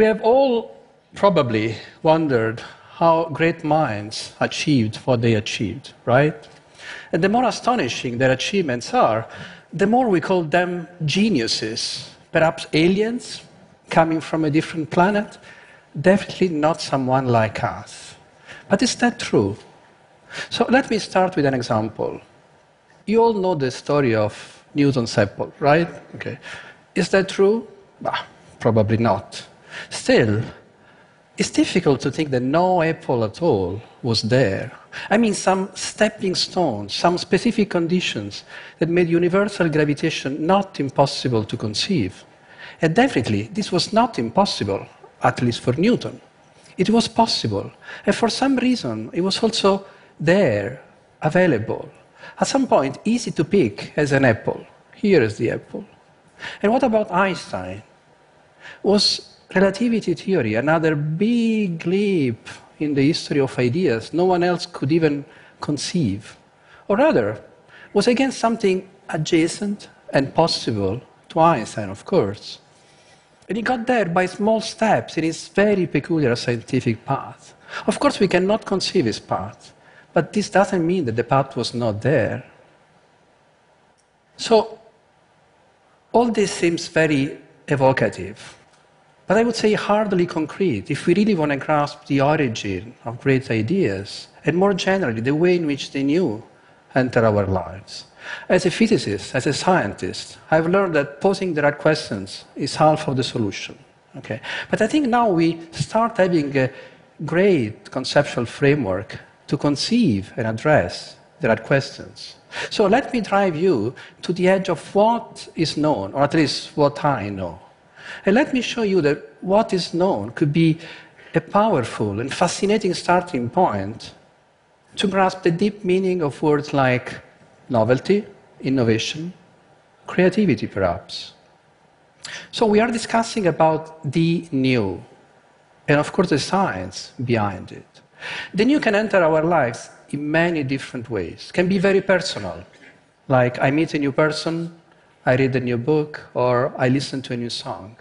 We have all probably wondered how great minds achieved what they achieved, right? And the more astonishing their achievements are, the more we call them geniuses, perhaps aliens coming from a different planet, definitely not someone like us. But is that true? So let me start with an example. You all know the story of Newton's apple, right? Okay. Is that true? Bah, probably not. Still, it's difficult to think that no apple at all was there. I mean, some stepping stones, some specific conditions that made universal gravitation not impossible to conceive. And definitely, this was not impossible, at least for Newton. It was possible. And for some reason, it was also there, available. At some point, easy to pick as an apple. Here is the apple. And what about Einstein? Was relativity theory another big leap in the history of ideas no one else could even conceive? Or rather, was again something adjacent and possible to Einstein, of course. And he got there by small steps in his very peculiar scientific path. Of course, we cannot conceive his path, but this doesn't mean that the path was not there. So, all this seems very evocative, but I would say hardly concrete if we really want to grasp the origin of great ideas, and more generally, the way in which they new enter our lives. As a physicist, as a scientist, I've learned that posing the right questions is half of the solution. Okay? But I think now we start having a great conceptual framework to conceive and address the right questions. So let me drive you to the edge of what is known, or at least what I know. And let me show you that what is known could be a powerful and fascinating starting point to grasp the deep meaning of words like novelty, innovation, creativity, perhaps. So we are discussing about the new, and of course the science behind it. The new can enter our lives in many different ways. It can be very personal, like I meet a new person, I read a new book, or I listen to a new song.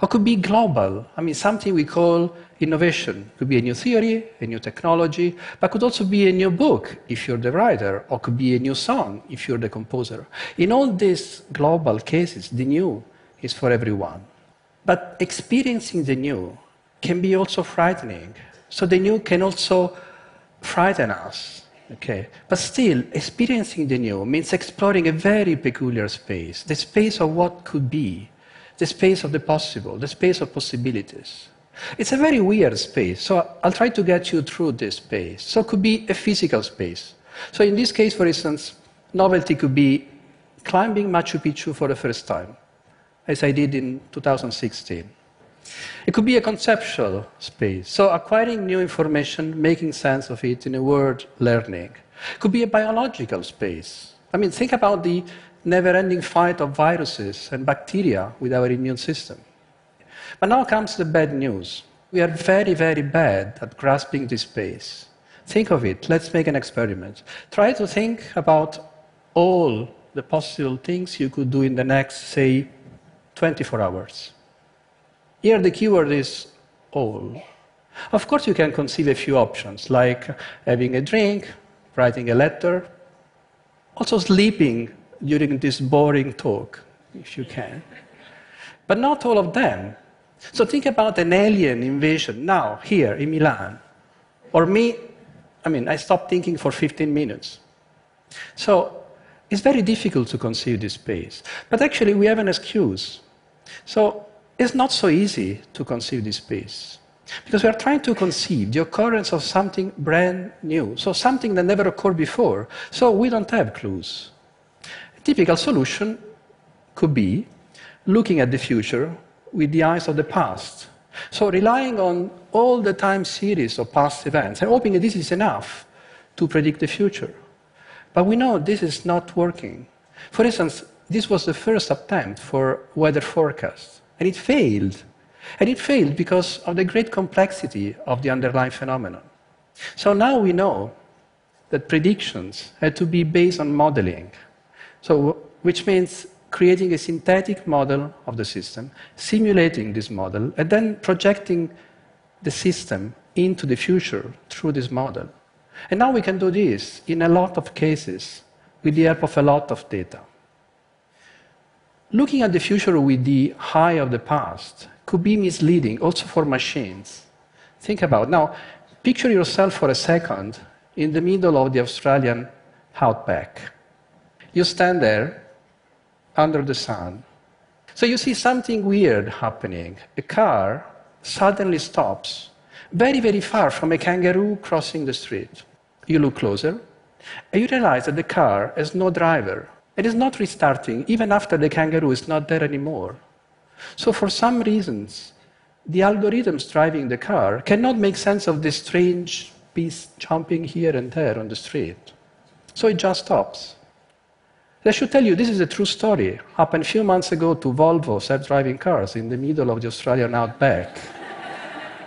Or could be global. I mean, something we call innovation. Could be a new theory, a new technology, but could also be a new book if you're the writer, or could be a new song if you're the composer. In all these global cases, the new is for everyone. But experiencing the new can be also frightening. So the new can also frighten us. Okay. But still, experiencing the new means exploring a very peculiar space, the space of what could be the space of the possible, the space of possibilities. It's a very weird space, so I'll try to get you through this space. So it could be a physical space. So in this case, for instance, novelty could be climbing Machu Picchu for the first time, as I did in 2016. It could be a conceptual space, so acquiring new information, making sense of it in a word, learning. It could be a biological space. I mean, think about the never ending fight of viruses and bacteria with our immune system. But now comes the bad news. We are very, very bad at grasping this space. Think of it. Let's make an experiment. Try to think about all the possible things you could do in the next, say, 24 hours. Here, the keyword is all. Of course, you can conceive a few options, like having a drink, writing a letter, also sleeping during this boring talk, if you can. But not all of them. So think about an alien invasion now, here in Milan. Or me, I mean, I stopped thinking for 15 minutes. So it's very difficult to conceive this space. But actually, we have an excuse. So it's not so easy to conceive this space. Because we are trying to conceive the occurrence of something brand new, so something that never occurred before. So we don't have clues. A typical solution could be looking at the future with the eyes of the past. So relying on all the time series of past events and hoping that this is enough to predict the future. But we know this is not working. For instance, this was the first attempt for weather forecast, and it failed. And it failed because of the great complexity of the underlying phenomenon. So now we know that predictions had to be based on modeling, so, which means creating a synthetic model of the system, simulating this model, and then projecting the system into the future through this model. And now we can do this in a lot of cases with the help of a lot of data. Looking at the future with the eye of the past could be misleading also for machines. Think about now, picture yourself for a second in the middle of the Australian outback. You stand there under the sun. So you see something weird happening. A car suddenly stops very, very far from a kangaroo crossing the street. You look closer, and you realize that the car has no driver. It is not restarting, even after the kangaroo is not there anymore. So, for some reasons, the algorithms driving the car cannot make sense of this strange beast jumping here and there on the street. So it just stops. I should tell you, this is a true story. Happened a few months ago to Volvo self-driving cars in the middle of the Australian outback.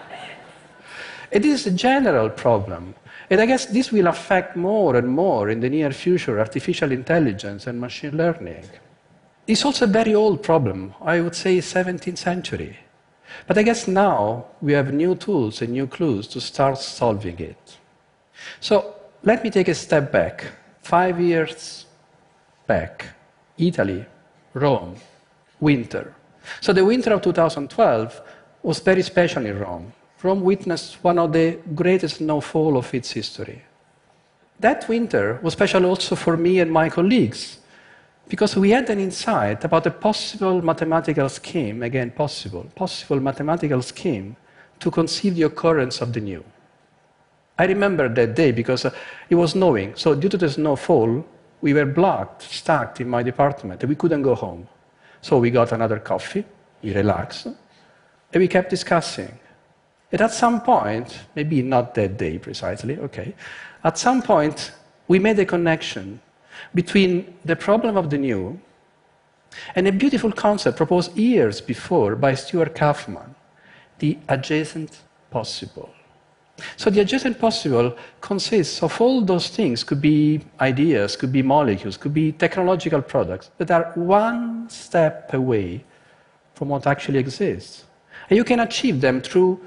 it is a general problem. And I guess this will affect more and more in the near future artificial intelligence and machine learning. It's also a very old problem, I would say 17th century. But I guess now we have new tools and new clues to start solving it. So let me take a step back. Five years back, Italy, Rome, winter. So the winter of 2012 was very special in Rome. Rome witnessed one of the greatest snowfall of its history. That winter was special also for me and my colleagues because we had an insight about a possible mathematical scheme, again, possible, possible mathematical scheme to conceive the occurrence of the new. I remember that day because uh, it was snowing. So, due to the snowfall, we were blocked, stuck in my department, and we couldn't go home. So, we got another coffee, we relaxed, and we kept discussing. And at some point, maybe not that day precisely, okay, at some point, we made a connection between the problem of the new and a beautiful concept proposed years before by Stuart Kauffman the adjacent possible. So, the adjacent possible consists of all those things, could be ideas, could be molecules, could be technological products that are one step away from what actually exists. And you can achieve them through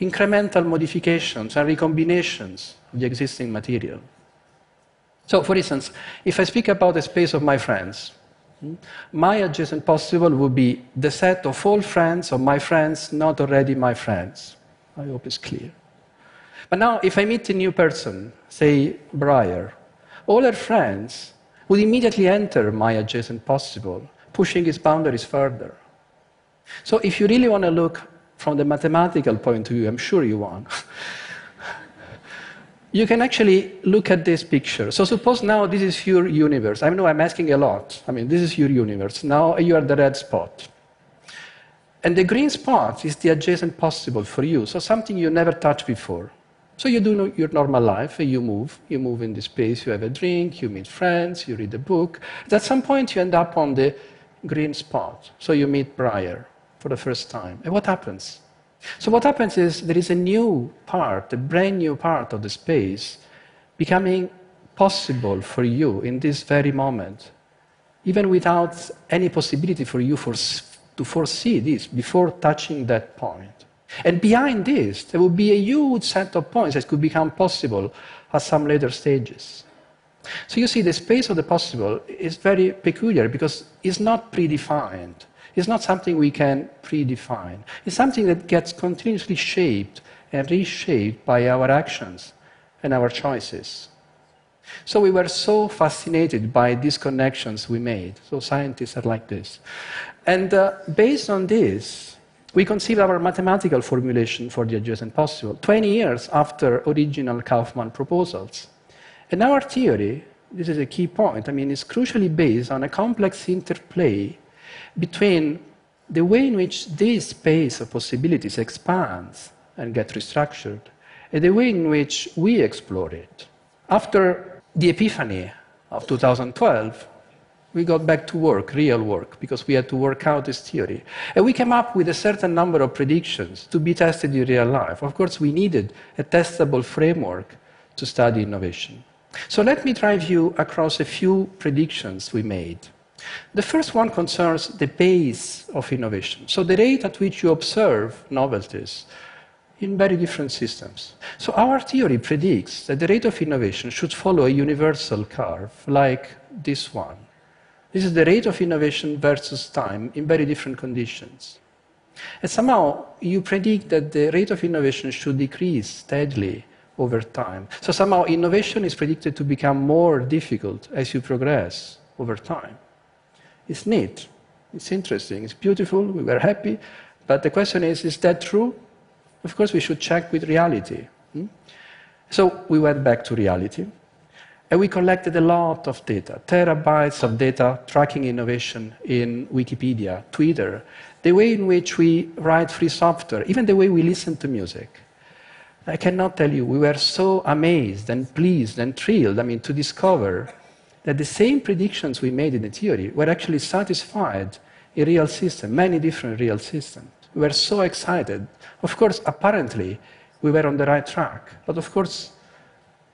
incremental modifications and recombinations of the existing material. So, for instance, if I speak about the space of my friends, hmm, my adjacent possible would be the set of all friends of my friends not already my friends. I hope it's clear. But now, if I meet a new person, say Briar, all her friends would immediately enter my adjacent possible, pushing its boundaries further. So, if you really want to look from the mathematical point of view, I'm sure you want. you can actually look at this picture. So suppose now this is your universe. I know I'm asking a lot. I mean, this is your universe. Now you are the red spot. And the green spot is the adjacent possible for you, so something you never touched before. So you do your normal life, you move, you move in the space, you have a drink, you meet friends, you read a book. At some point you end up on the green spot. So you meet Briar for the first time. And what happens? So what happens is there is a new part, a brand new part of the space becoming possible for you in this very moment, even without any possibility for you for, to foresee this before touching that point. And behind this, there will be a huge set of points that could become possible at some later stages. So you see, the space of the possible is very peculiar because it's not predefined. It's not something we can predefine. It's something that gets continuously shaped and reshaped by our actions and our choices. So we were so fascinated by these connections we made. So scientists are like this. And uh, based on this, we conceived our mathematical formulation for the adjacent possible 20 years after original Kauffman proposals. And our theory, this is a key point, I mean, is crucially based on a complex interplay between the way in which this space of possibilities expands and gets restructured and the way in which we explore it. After the epiphany of 2012, we got back to work, real work, because we had to work out this theory. And we came up with a certain number of predictions to be tested in real life. Of course, we needed a testable framework to study innovation. So let me drive you across a few predictions we made. The first one concerns the pace of innovation, so the rate at which you observe novelties in very different systems. So our theory predicts that the rate of innovation should follow a universal curve like this one. This is the rate of innovation versus time in very different conditions. And somehow you predict that the rate of innovation should decrease steadily over time. So somehow innovation is predicted to become more difficult as you progress over time. It's neat, it's interesting, it's beautiful, we were happy, but the question is is that true? Of course, we should check with reality. Hmm? So we went back to reality. And we collected a lot of data, terabytes of data tracking innovation in Wikipedia, Twitter, the way in which we write free software, even the way we listen to music. I cannot tell you, we were so amazed and pleased and thrilled, I mean, to discover that the same predictions we made in the theory were actually satisfied in real systems, many different real systems. We were so excited. Of course, apparently, we were on the right track. But of course,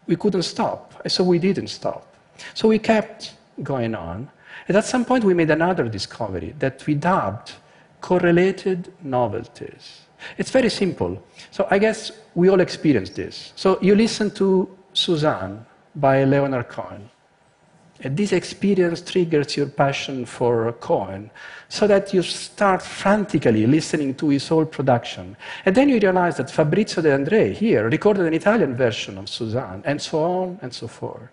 we couldn't stop. So we didn't stop. So we kept going on. And at some point, we made another discovery that we dubbed correlated novelties. It's very simple. So I guess we all experienced this. So you listen to Suzanne by Leonard Cohen. And this experience triggers your passion for Cohen so that you start frantically listening to his whole production. And then you realize that Fabrizio De André here recorded an Italian version of Suzanne, and so on and so forth.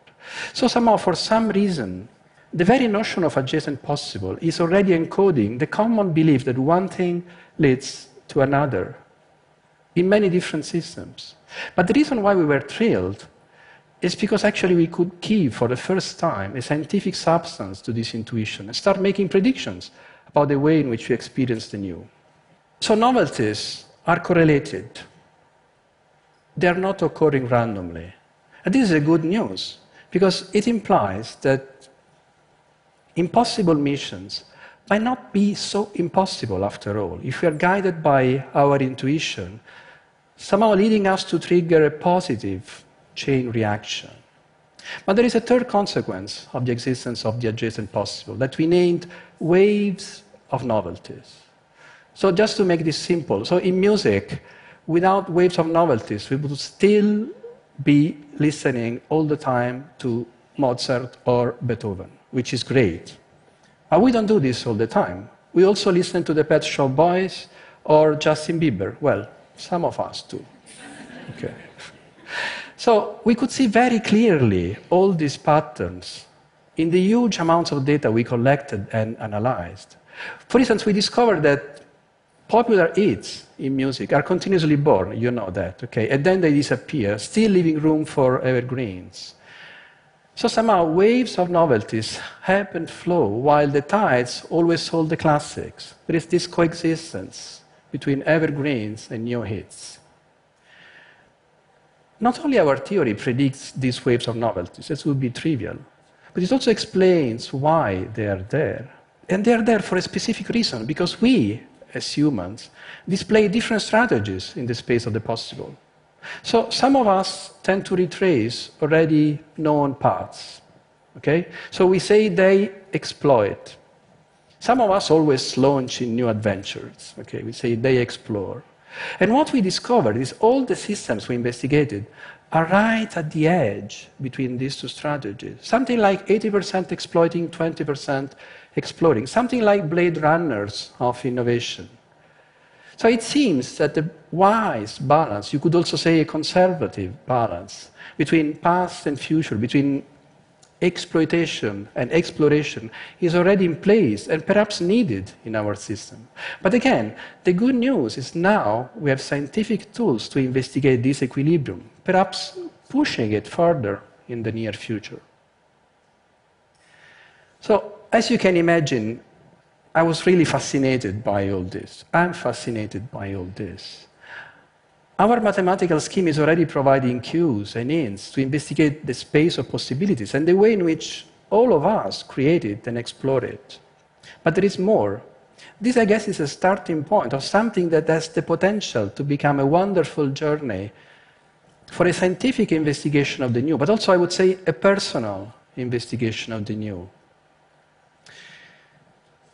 So, somehow, for some reason, the very notion of adjacent possible is already encoding the common belief that one thing leads to another in many different systems. But the reason why we were thrilled is because actually we could give for the first time a scientific substance to this intuition and start making predictions about the way in which we experience the new. So novelties are correlated. They are not occurring randomly. And this is a good news because it implies that impossible missions might not be so impossible after all if we are guided by our intuition, somehow leading us to trigger a positive chain reaction. But there is a third consequence of the existence of the adjacent possible that we named waves of novelties. So, just to make this simple, so in music, without waves of novelties, we would still be listening all the time to Mozart or Beethoven, which is great. But we don't do this all the time. We also listen to the Pet Shop Boys or Justin Bieber. Well, some of us do. Okay. So we could see very clearly all these patterns in the huge amounts of data we collected and analyzed. For instance, we discovered that popular hits in music are continuously born, you know that, okay? And then they disappear, still leaving room for evergreens. So somehow waves of novelties and flow while the tides always hold the classics. There is this coexistence between evergreens and new hits. Not only our theory predicts these waves of novelties, this would be trivial, but it also explains why they are there. And they are there for a specific reason, because we, as humans, display different strategies in the space of the possible. So some of us tend to retrace already known paths. Okay? So we say they exploit. Some of us always launch in new adventures. Okay? We say they explore. And what we discovered is all the systems we investigated are right at the edge between these two strategies. Something like 80% exploiting, 20% exploring. Something like blade runners of innovation. So it seems that the wise balance, you could also say a conservative balance, between past and future, between exploitation and exploration is already in place and perhaps needed in our system. But again, the good news is now we have scientific tools to investigate this equilibrium, perhaps pushing it further in the near future. So, as you can imagine, I was really fascinated by all this. I'm fascinated by all this. Our mathematical scheme is already providing cues and hints to investigate the space of possibilities and the way in which all of us create it and explore it. But there is more. This, I guess, is a starting point of something that has the potential to become a wonderful journey for a scientific investigation of the new, but also, I would say, a personal investigation of the new.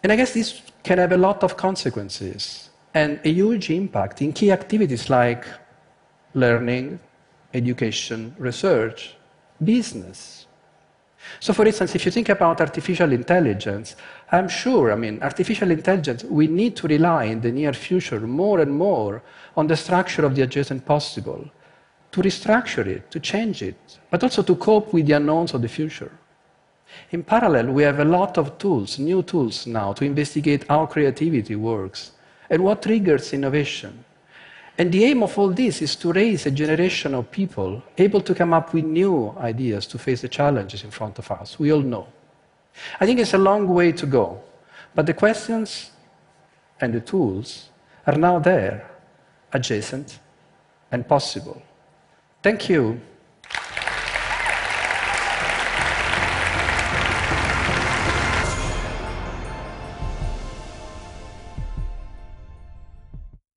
And I guess this can have a lot of consequences and a huge impact in key activities like learning, education, research, business. So, for instance, if you think about artificial intelligence, I'm sure, I mean, artificial intelligence, we need to rely in the near future more and more on the structure of the adjacent possible, to restructure it, to change it, but also to cope with the unknowns of the future. In parallel, we have a lot of tools, new tools now, to investigate how creativity works and what triggers innovation. And the aim of all this is to raise a generation of people able to come up with new ideas to face the challenges in front of us. We all know. I think it's a long way to go, but the questions and the tools are now there, adjacent and possible. Thank you